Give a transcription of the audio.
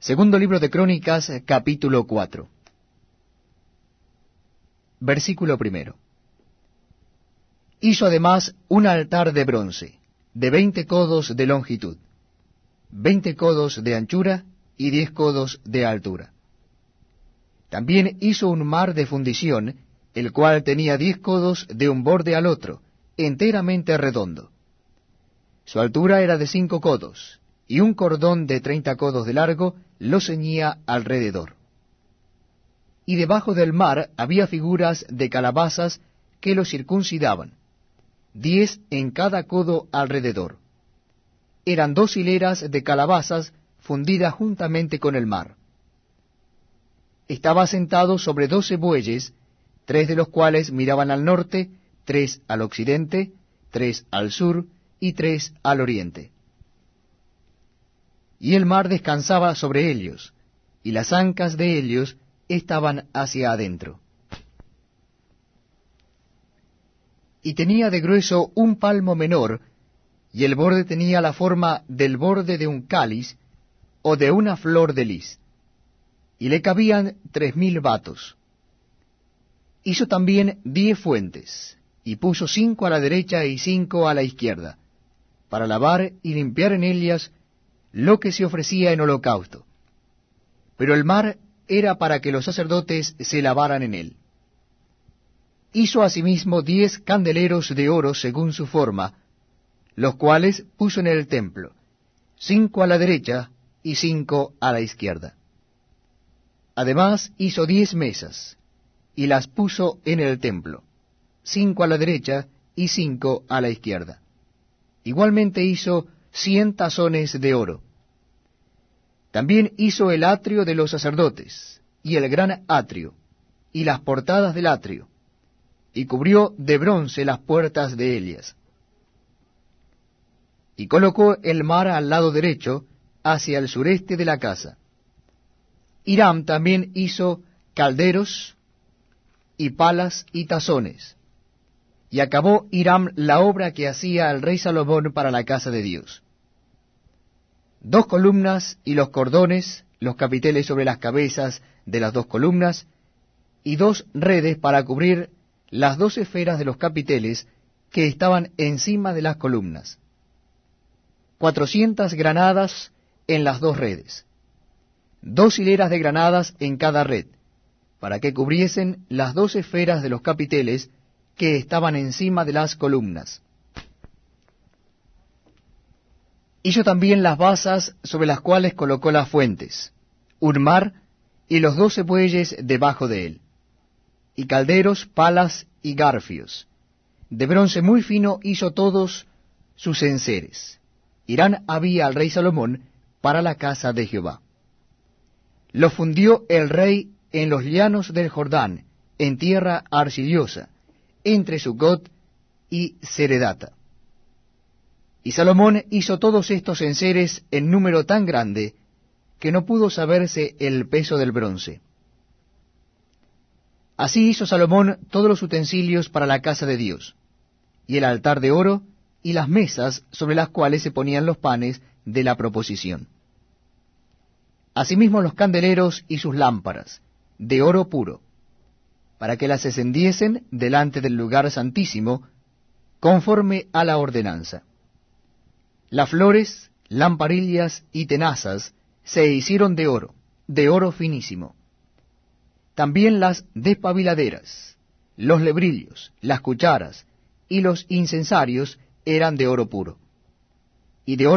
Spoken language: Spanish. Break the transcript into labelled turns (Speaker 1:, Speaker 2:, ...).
Speaker 1: Segundo libro de Crónicas, capítulo 4. Versículo primero. Hizo además un altar de bronce, de veinte codos de longitud, veinte codos de anchura y diez codos de altura. También hizo un mar de fundición, el cual tenía diez codos de un borde al otro, enteramente redondo. Su altura era de cinco codos, y un cordón de treinta codos de largo lo ceñía alrededor. Y debajo del mar había figuras de calabazas que lo circuncidaban, diez en cada codo alrededor. Eran dos hileras de calabazas fundidas juntamente con el mar. Estaba sentado sobre doce bueyes, tres de los cuales miraban al norte, tres al occidente, tres al sur y tres al oriente y el mar descansaba sobre ellos, y las ancas de ellos estaban hacia adentro. Y tenía de grueso un palmo menor, y el borde tenía la forma del borde de un cáliz o de una flor de lis, y le cabían tres mil vatos. Hizo también diez fuentes, y puso cinco a la derecha y cinco a la izquierda, para lavar y limpiar en ellas lo que se ofrecía en holocausto. Pero el mar era para que los sacerdotes se lavaran en él. Hizo asimismo diez candeleros de oro según su forma, los cuales puso en el templo, cinco a la derecha y cinco a la izquierda. Además hizo diez mesas, y las puso en el templo, cinco a la derecha y cinco a la izquierda. Igualmente hizo cien tazones de oro. También hizo el atrio de los sacerdotes, y el gran atrio, y las portadas del atrio, y cubrió de bronce las puertas de Elias. Y colocó el mar al lado derecho, hacia el sureste de la casa. Hiram también hizo calderos, y palas y tazones. Y acabó Hiram la obra que hacía el rey Salomón para la casa de Dios dos columnas y los cordones, los capiteles sobre las cabezas de las dos columnas, y dos redes para cubrir las dos esferas de los capiteles que estaban encima de las columnas. Cuatrocientas granadas en las dos redes, dos hileras de granadas en cada red, para que cubriesen las dos esferas de los capiteles que estaban encima de las columnas. Hizo también las basas sobre las cuales colocó las fuentes, un mar y los doce bueyes debajo de él, y calderos, palas y garfios. De bronce muy fino hizo todos sus enseres. Irán había al rey Salomón para la casa de Jehová. Lo fundió el rey en los llanos del Jordán, en tierra arcillosa, entre Sucot y Seredata. Y Salomón hizo todos estos enseres en número tan grande que no pudo saberse el peso del bronce. Así hizo Salomón todos los utensilios para la casa de Dios, y el altar de oro, y las mesas sobre las cuales se ponían los panes de la proposición. Asimismo los candeleros y sus lámparas, de oro puro, para que las encendiesen delante del lugar santísimo, conforme a la ordenanza. Las flores, lamparillas y tenazas se hicieron de oro, de oro finísimo. También las despabiladeras, los lebrillos, las cucharas y los incensarios eran de oro puro. Y de oro